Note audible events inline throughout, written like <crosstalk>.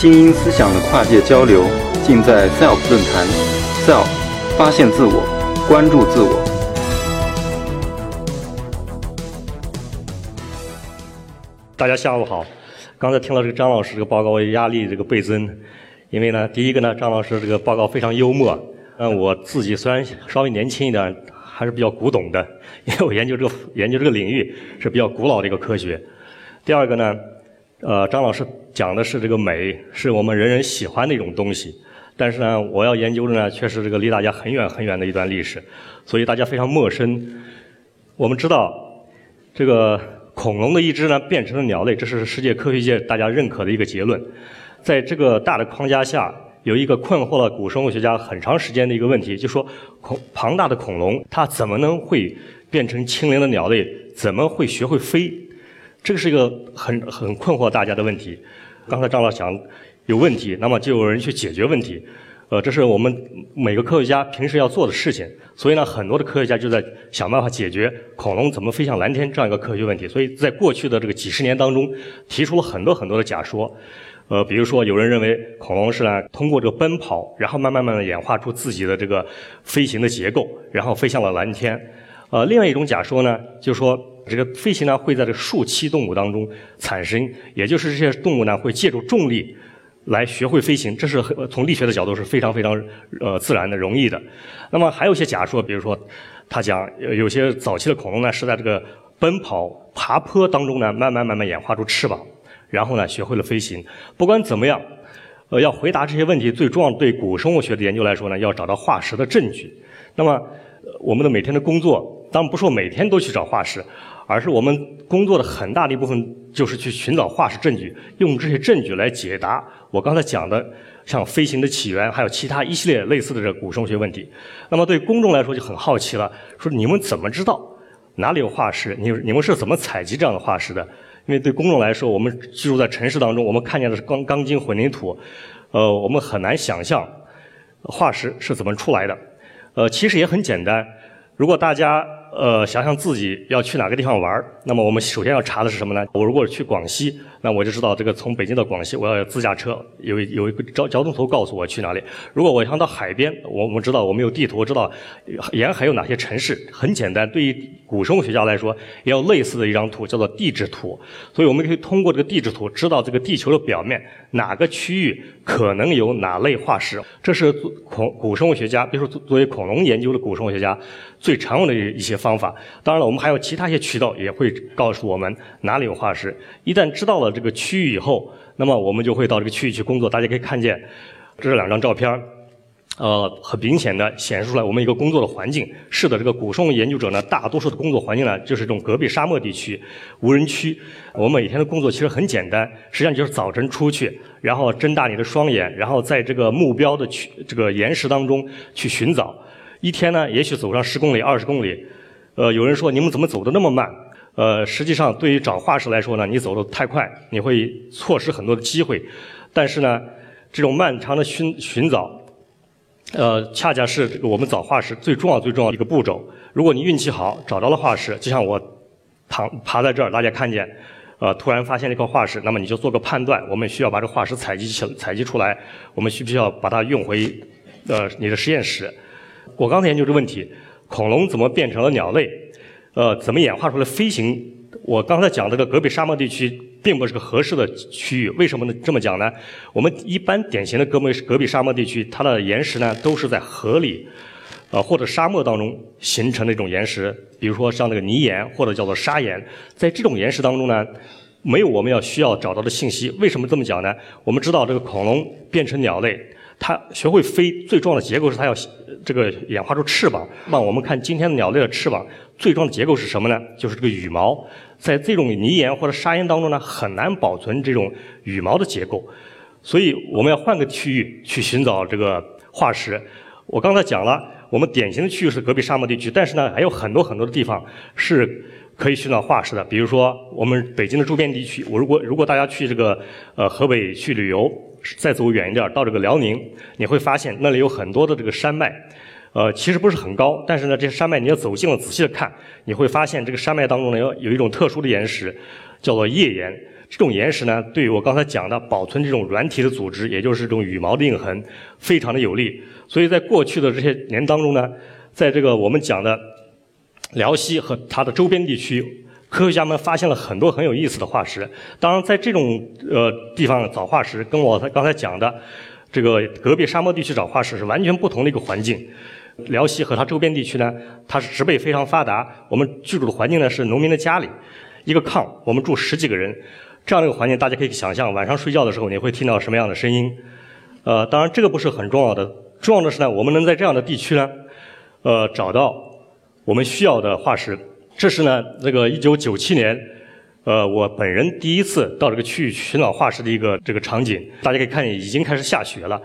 精英思想的跨界交流，尽在 SELF 论坛。SELF，发现自我，关注自我。大家下午好。刚才听了这个张老师这个报告，压力这个倍增。因为呢，第一个呢，张老师这个报告非常幽默。嗯，我自己虽然稍微年轻一点，还是比较古董的，因为我研究这个研究这个领域是比较古老的一个科学。第二个呢，呃，张老师讲的是这个美，是我们人人喜欢的一种东西。但是呢，我要研究的呢，却是这个离大家很远很远的一段历史，所以大家非常陌生。我们知道，这个恐龙的一只呢变成了鸟类，这是世界科学界大家认可的一个结论。在这个大的框架下，有一个困惑了古生物学家很长时间的一个问题，就说恐庞大的恐龙它怎么能会变成轻灵的鸟类？怎么会学会飞？这个是一个很很困惑大家的问题。刚才张老讲有问题，那么就有人去解决问题。呃，这是我们每个科学家平时要做的事情。所以呢，很多的科学家就在想办法解决恐龙怎么飞向蓝天这样一个科学问题。所以在过去的这个几十年当中，提出了很多很多的假说。呃，比如说有人认为恐龙是呢通过这个奔跑，然后慢慢慢慢演化出自己的这个飞行的结构，然后飞向了蓝天。呃，另外一种假说呢，就是说这个飞行呢会在这个树栖动物当中产生，也就是这些动物呢会借助重力来学会飞行，这是从力学的角度是非常非常呃自然的、容易的。那么还有一些假说，比如说他讲有些早期的恐龙呢是在这个奔跑、爬坡当中呢慢慢慢慢演化出翅膀。然后呢，学会了飞行。不管怎么样，呃，要回答这些问题，最重要对古生物学的研究来说呢，要找到化石的证据。那么，我们的每天的工作，当然不说每天都去找化石，而是我们工作的很大的一部分就是去寻找化石证据，用这些证据来解答我刚才讲的像飞行的起源，还有其他一系列类似的这古生物学问题。那么对公众来说就很好奇了，说你们怎么知道哪里有化石？你你们是怎么采集这样的化石的？因为对公众来说，我们居住在城市当中，我们看见的是钢钢筋混凝土，呃，我们很难想象化石是怎么出来的。呃，其实也很简单，如果大家。呃，想想自己要去哪个地方玩那么我们首先要查的是什么呢？我如果去广西，那我就知道这个从北京到广西，我要有自驾车，有有一个交交通图告诉我去哪里。如果我想到海边，我我们知道我们有地图，知道沿海有哪些城市。很简单，对于古生物学家来说，也有类似的一张图，叫做地质图。所以我们可以通过这个地质图，知道这个地球的表面哪个区域可能有哪类化石。这是恐古生物学家，比如说作为恐龙研究的古生物学家。最常用的一些方法，当然了，我们还有其他一些渠道也会告诉我们哪里有化石。一旦知道了这个区域以后，那么我们就会到这个区域去工作。大家可以看见，这是两张照片呃，很明显的显示出来我们一个工作的环境。是的，这个古生物研究者呢，大多数的工作环境呢，就是这种戈壁沙漠地区、无人区。我们每天的工作其实很简单，实际上就是早晨出去，然后睁大你的双眼，然后在这个目标的区这个岩石当中去寻找。一天呢，也许走上十公里、二十公里。呃，有人说你们怎么走的那么慢？呃，实际上对于找化石来说呢，你走的太快，你会错失很多的机会。但是呢，这种漫长的寻寻找，呃，恰恰是我们找化石最重要、最重要的一个步骤。如果你运气好，找到了化石，就像我躺爬在这儿，大家看见，呃，突然发现了一块化石，那么你就做个判断：我们需要把这化石采集起采集出来，我们需不需要把它运回呃你的实验室？我刚才研究这问题，恐龙怎么变成了鸟类？呃，怎么演化出来飞行？我刚才讲这个戈壁沙漠地区并不是个合适的区域，为什么呢？这么讲呢？我们一般典型的戈壁戈壁沙漠地区，它的岩石呢都是在河里，呃或者沙漠当中形成的一种岩石，比如说像那个泥岩或者叫做砂岩，在这种岩石当中呢，没有我们要需要找到的信息。为什么这么讲呢？我们知道这个恐龙变成鸟类。它学会飞最重要的结构是它要这个演化出翅膀。那我们看今天的鸟类的翅膀，最重要的结构是什么呢？就是这个羽毛。在这种泥岩或者砂岩当中呢，很难保存这种羽毛的结构。所以我们要换个区域去寻找这个化石。我刚才讲了，我们典型的区域是戈壁沙漠地区，但是呢，还有很多很多的地方是可以寻找化石的。比如说我们北京的周边地区，我如果如果大家去这个呃河北去旅游。再走远一点，到这个辽宁，你会发现那里有很多的这个山脉，呃，其实不是很高，但是呢，这些山脉你要走近了仔细的看，你会发现这个山脉当中呢有有一种特殊的岩石，叫做页岩。这种岩石呢，对于我刚才讲的保存这种软体的组织，也就是这种羽毛的印痕，非常的有利。所以在过去的这些年当中呢，在这个我们讲的辽西和它的周边地区，科学家们发现了很多很有意思的化石。当然，在这种呃地方找化石，跟我刚才讲的这个隔壁沙漠地区找化石是完全不同的一个环境。辽西和它周边地区呢，它是植被非常发达，我们居住的环境呢是农民的家里，一个炕，我们住十几个人。这样的一个环境，大家可以想象，晚上睡觉的时候你会听到什么样的声音？呃，当然这个不是很重要的，重要的是呢，我们能在这样的地区呢，呃，找到我们需要的化石。这是呢，这个1997年，呃，我本人第一次到这个区域寻找化石的一个这个场景。大家可以看见，已经开始下雪了。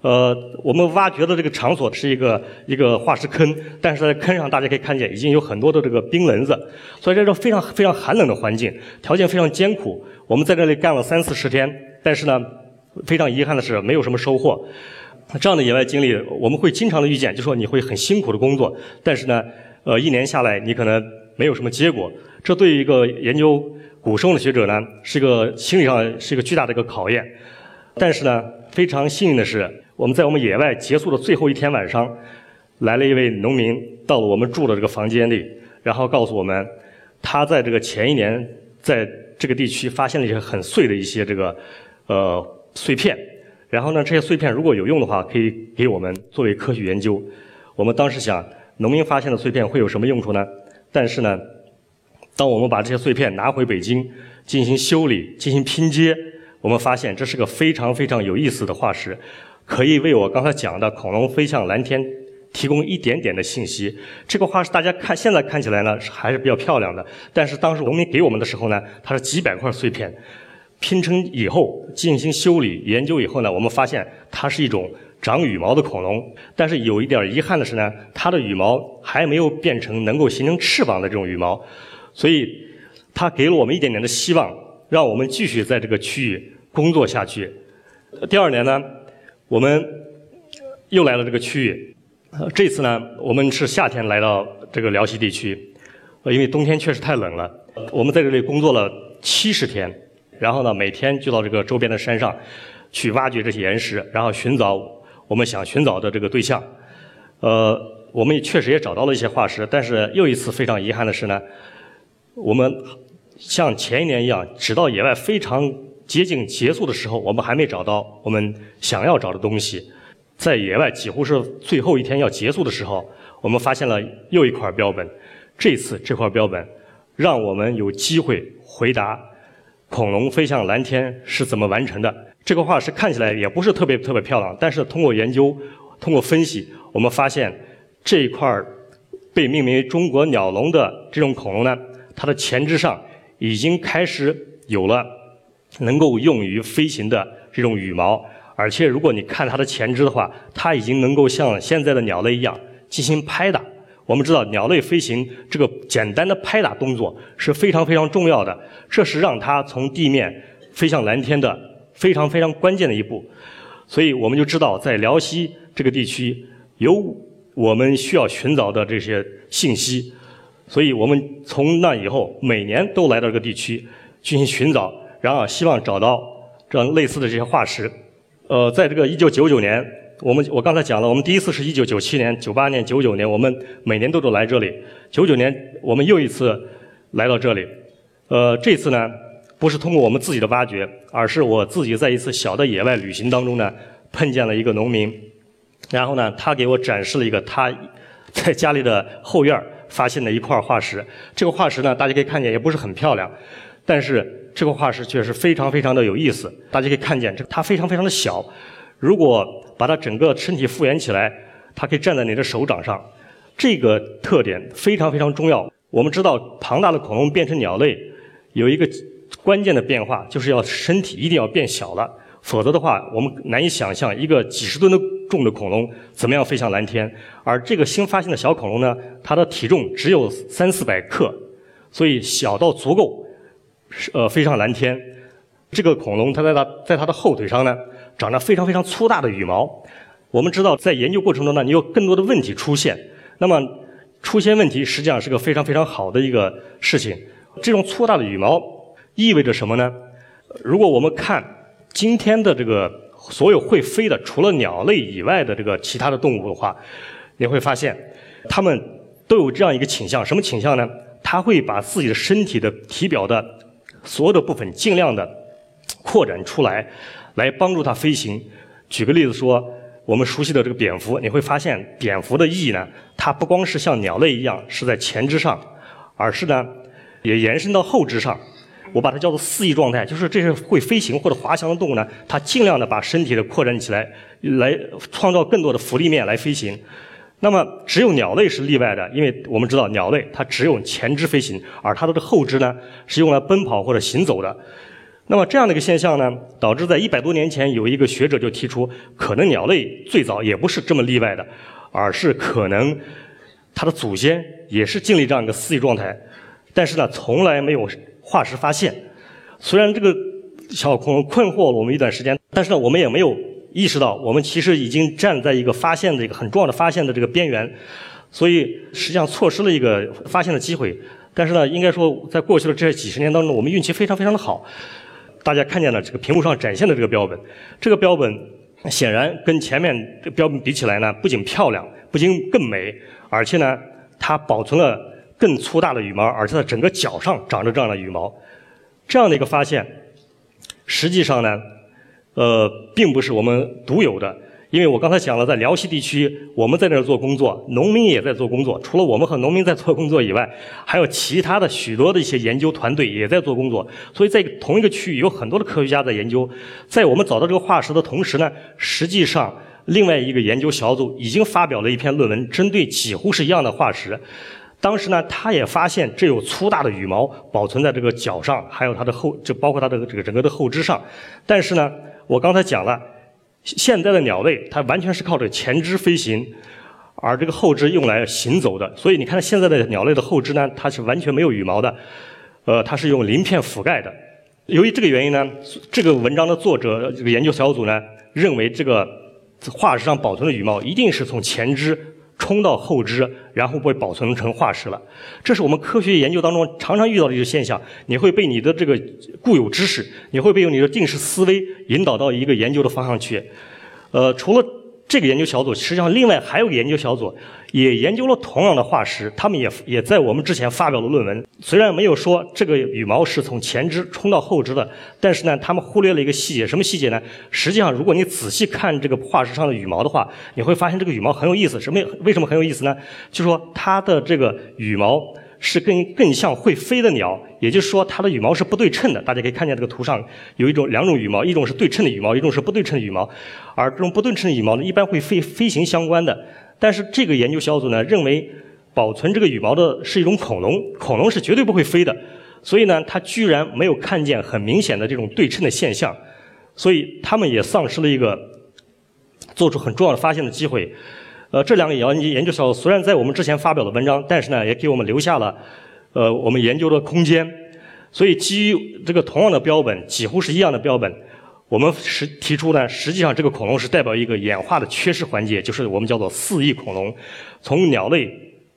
呃，我们挖掘的这个场所是一个一个化石坑，但是在坑上大家可以看见已经有很多的这个冰棱子，所以这种非常非常寒冷的环境，条件非常艰苦。我们在这里干了三四十天，但是呢，非常遗憾的是没有什么收获。这样的野外经历我们会经常的遇见，就说你会很辛苦的工作，但是呢，呃，一年下来你可能没有什么结果。这对于一个研究古生物的学者呢，是一个心理上是一个巨大的一个考验。但是呢，非常幸运的是。我们在我们野外结束的最后一天晚上，来了一位农民，到了我们住的这个房间里，然后告诉我们，他在这个前一年在这个地区发现了一些很碎的一些这个呃碎片，然后呢，这些碎片如果有用的话，可以给我们作为科学研究。我们当时想，农民发现的碎片会有什么用处呢？但是呢，当我们把这些碎片拿回北京进行修理、进行拼接，我们发现这是个非常非常有意思的化石。可以为我刚才讲的恐龙飞向蓝天提供一点点的信息。这个化石大家看，现在看起来呢还是比较漂亮的。但是当时农民给我们的时候呢，它是几百块碎片拼成以后进行修理研究以后呢，我们发现它是一种长羽毛的恐龙。但是有一点遗憾的是呢，它的羽毛还没有变成能够形成翅膀的这种羽毛。所以它给了我们一点点的希望，让我们继续在这个区域工作下去。第二年呢？我们又来了这个区域，这次呢，我们是夏天来到这个辽西地区，因为冬天确实太冷了。我们在这里工作了七十天，然后呢，每天就到这个周边的山上去挖掘这些岩石，然后寻找我们想寻找的这个对象。呃，我们也确实也找到了一些化石，但是又一次非常遗憾的是呢，我们像前一年一样，直到野外非常。接近结束的时候，我们还没找到我们想要找的东西。在野外几乎是最后一天要结束的时候，我们发现了又一块标本。这次这块标本让我们有机会回答恐龙飞向蓝天是怎么完成的。这个化石看起来也不是特别特别漂亮，但是通过研究、通过分析，我们发现这一块儿被命名为“中国鸟笼”的这种恐龙呢，它的前肢上已经开始有了。能够用于飞行的这种羽毛，而且如果你看它的前肢的话，它已经能够像现在的鸟类一样进行拍打。我们知道鸟类飞行这个简单的拍打动作是非常非常重要的，这是让它从地面飞向蓝天的非常非常关键的一步。所以我们就知道，在辽西这个地区有我们需要寻找的这些信息，所以我们从那以后每年都来到这个地区进行寻找。然后希望找到这样类似的这些化石。呃，在这个一九九九年，我们我刚才讲了，我们第一次是一九九七年、九八年、九九年，我们每年都都来这里。九九年我们又一次来到这里。呃，这次呢不是通过我们自己的挖掘，而是我自己在一次小的野外旅行当中呢碰见了一个农民，然后呢他给我展示了一个他 <laughs> 在家里的后院发现的一块化石。这个化石呢大家可以看见也不是很漂亮，但是。这个化石却是非常非常的有意思，大家可以看见，这它非常非常的小。如果把它整个身体复原起来，它可以站在你的手掌上。这个特点非常非常重要。我们知道，庞大的恐龙变成鸟类有一个关键的变化，就是要身体一定要变小了，否则的话，我们难以想象一个几十吨的重的恐龙怎么样飞向蓝天。而这个新发现的小恐龙呢，它的体重只有三四百克，所以小到足够。呃，飞上蓝天，这个恐龙它在它在它的后腿上呢，长着非常非常粗大的羽毛，我们知道，在研究过程中呢，你有更多的问题出现。那么，出现问题实际上是个非常非常好的一个事情。这种粗大的羽毛意味着什么呢？如果我们看今天的这个所有会飞的，除了鸟类以外的这个其他的动物的话，你会发现，它们都有这样一个倾向。什么倾向呢？它会把自己的身体的体表的所有的部分尽量的扩展出来，来帮助它飞行。举个例子说，我们熟悉的这个蝙蝠，你会发现蝙蝠的翼呢，它不光是像鸟类一样是在前肢上，而是呢也延伸到后肢上。我把它叫做四翼状态，就是这些会飞行或者滑翔的动物呢，它尽量的把身体的扩展起来，来创造更多的浮力面来飞行。那么只有鸟类是例外的，因为我们知道鸟类它只有前肢飞行，而它的后肢呢是用来奔跑或者行走的。那么这样的一个现象呢，导致在一百多年前有一个学者就提出，可能鸟类最早也不是这么例外的，而是可能它的祖先也是经历这样一个四翼状态，但是呢从来没有化石发现。虽然这个小恐龙困惑了我们一段时间，但是呢我们也没有。意识到我们其实已经站在一个发现的一个很重要的发现的这个边缘，所以实际上错失了一个发现的机会。但是呢，应该说在过去的这几十年当中，我们运气非常非常的好。大家看见了这个屏幕上展现的这个标本，这个标本显然跟前面这标本比起来呢，不仅漂亮，不仅更美，而且呢，它保存了更粗大的羽毛，而且它整个脚上长着这样的羽毛。这样的一个发现，实际上呢。呃，并不是我们独有的，因为我刚才讲了，在辽西地区，我们在那儿做工作，农民也在做工作。除了我们和农民在做工作以外，还有其他的许多的一些研究团队也在做工作。所以在同一个区域，有很多的科学家在研究。在我们找到这个化石的同时呢，实际上另外一个研究小组已经发表了一篇论文，针对几乎是一样的化石。当时呢，他也发现这有粗大的羽毛保存在这个脚上，还有它的后，就包括它的这个整个的后肢上。但是呢，我刚才讲了，现在的鸟类它完全是靠着前肢飞行，而这个后肢用来行走的。所以你看现在的鸟类的后肢呢，它是完全没有羽毛的，呃，它是用鳞片覆盖的。由于这个原因呢，这个文章的作者这个研究小组呢，认为这个化石上保存的羽毛一定是从前肢。冲到后肢，然后被保存成化石了。这是我们科学研究当中常常遇到的一个现象。你会被你的这个固有知识，你会被你的定式思维引导到一个研究的方向去。呃，除了。这个研究小组实际上另外还有个研究小组，也研究了同样的化石，他们也也在我们之前发表了论文。虽然没有说这个羽毛是从前肢冲到后肢的，但是呢，他们忽略了一个细节，什么细节呢？实际上，如果你仔细看这个化石上的羽毛的话，你会发现这个羽毛很有意思。什么？为什么很有意思呢？就说它的这个羽毛。是更更像会飞的鸟，也就是说它的羽毛是不对称的。大家可以看见这个图上有一种两种羽毛，一种是对称的羽毛，一种是不对称的羽毛。而这种不对称的羽毛呢，一般会飞飞行相关的。但是这个研究小组呢认为，保存这个羽毛的是一种恐龙，恐龙是绝对不会飞的。所以呢，它居然没有看见很明显的这种对称的现象，所以他们也丧失了一个做出很重要的发现的机会。呃，这两个研研究所虽然在我们之前发表了文章，但是呢，也给我们留下了呃我们研究的空间。所以基于这个同样的标本，几乎是一样的标本，我们实提出呢，实际上这个恐龙是代表一个演化的缺失环节，就是我们叫做四翼恐龙。从鸟类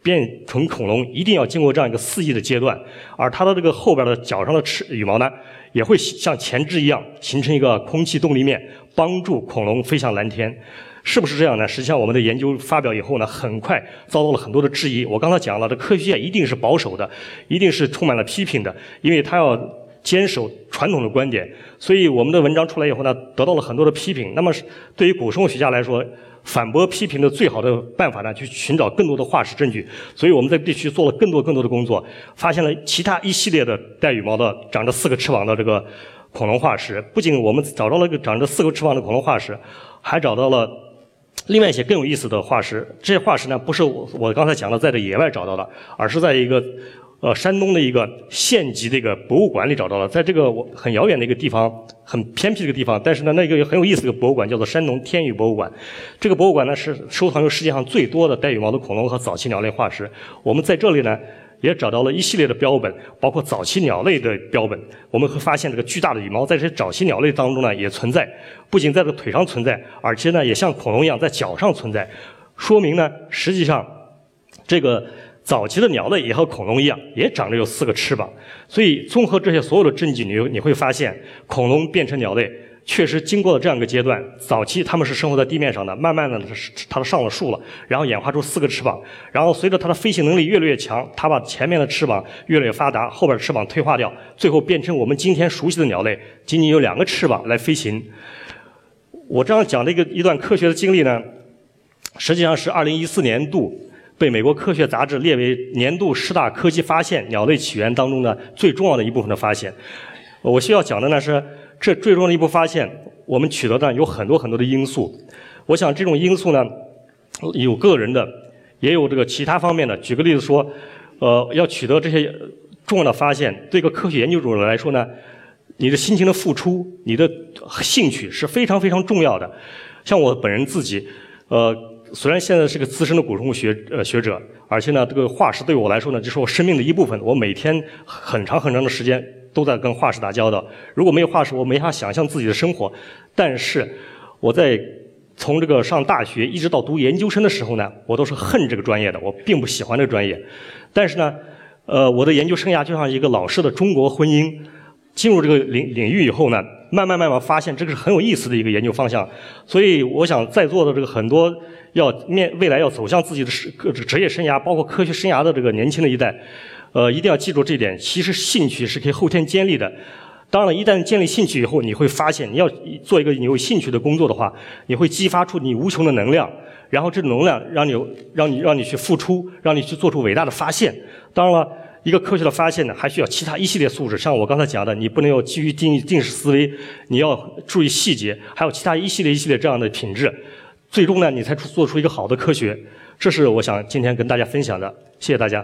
变成恐龙，一定要经过这样一个四翼的阶段，而它的这个后边的脚上的翅羽毛呢，也会像前肢一样形成一个空气动力面，帮助恐龙飞向蓝天。是不是这样呢？实际上，我们的研究发表以后呢，很快遭到了很多的质疑。我刚才讲了，这科学界一定是保守的，一定是充满了批评的，因为他要坚守传统的观点。所以，我们的文章出来以后呢，得到了很多的批评。那么，对于古生物学家来说，反驳批评的最好的办法呢，去寻找更多的化石证据。所以，我们在地区做了更多更多的工作，发现了其他一系列的带羽毛的、长着四个翅膀的这个恐龙化石。不仅我们找到了个长着四个翅膀的恐龙化石，还找到了。另外一些更有意思的化石，这些化石呢不是我我刚才讲的在这野外找到的，而是在一个呃山东的一个县级的一个博物馆里找到了，在这个我很遥远的一个地方，很偏僻的一个地方，但是呢那个很有意思的博物馆叫做山东天宇博物馆。这个博物馆呢是收藏有世界上最多的带羽毛的恐龙和早期鸟类化石。我们在这里呢也找到了一系列的标本，包括早期鸟类的标本。我们会发现，这个巨大的羽毛在这些早期鸟类当中呢也存在，不仅在这个腿上存在，而且呢也像恐龙一样在脚上存在，说明呢实际上这个早期的鸟类也和恐龙一样，也长着有四个翅膀。所以综合这些所有的证据，你你会发现，恐龙变成鸟类。确实经过了这样一个阶段，早期它们是生活在地面上的，慢慢的它上了树了，然后演化出四个翅膀，然后随着它的飞行能力越来越强，它把前面的翅膀越来越发达，后边翅膀退化掉，最后变成我们今天熟悉的鸟类，仅仅有两个翅膀来飞行。我这样讲的一个一段科学的经历呢，实际上是二零一四年度被美国科学杂志列为年度十大科技发现——鸟类起源当中的最重要的一部分的发现。我需要讲的呢是。这最终的一步发现，我们取得的有很多很多的因素。我想这种因素呢，有个人的，也有这个其他方面的。举个例子说，呃，要取得这些重要的发现，对一个科学研究者来说呢，你的辛勤的付出，你的兴趣是非常非常重要的。像我本人自己，呃，虽然现在是个资深的古生物学呃学者，而且呢，这个化石对我来说呢，就是我生命的一部分。我每天很长很长的时间。都在跟化石打交道。如果没有化石，我没法想象自己的生活。但是我在从这个上大学一直到读研究生的时候呢，我都是恨这个专业的，我并不喜欢这个专业。但是呢，呃，我的研究生涯就像一个老式的中国婚姻，进入这个领领域以后呢，慢慢慢慢发现这个是很有意思的一个研究方向。所以，我想在座的这个很多要面未来要走向自己的职职业生涯，包括科学生涯的这个年轻的一代。呃，一定要记住这一点。其实兴趣是可以后天建立的。当然了，一旦建立兴趣以后，你会发现，你要做一个你有兴趣的工作的话，你会激发出你无穷的能量。然后，这能量让你让你让你去付出，让你去做出伟大的发现。当然了，一个科学的发现呢，还需要其他一系列素质。像我刚才讲的，你不能有基于定定式思维，你要注意细节，还有其他一系列一系列这样的品质。最终呢，你才做出一个好的科学。这是我想今天跟大家分享的。谢谢大家。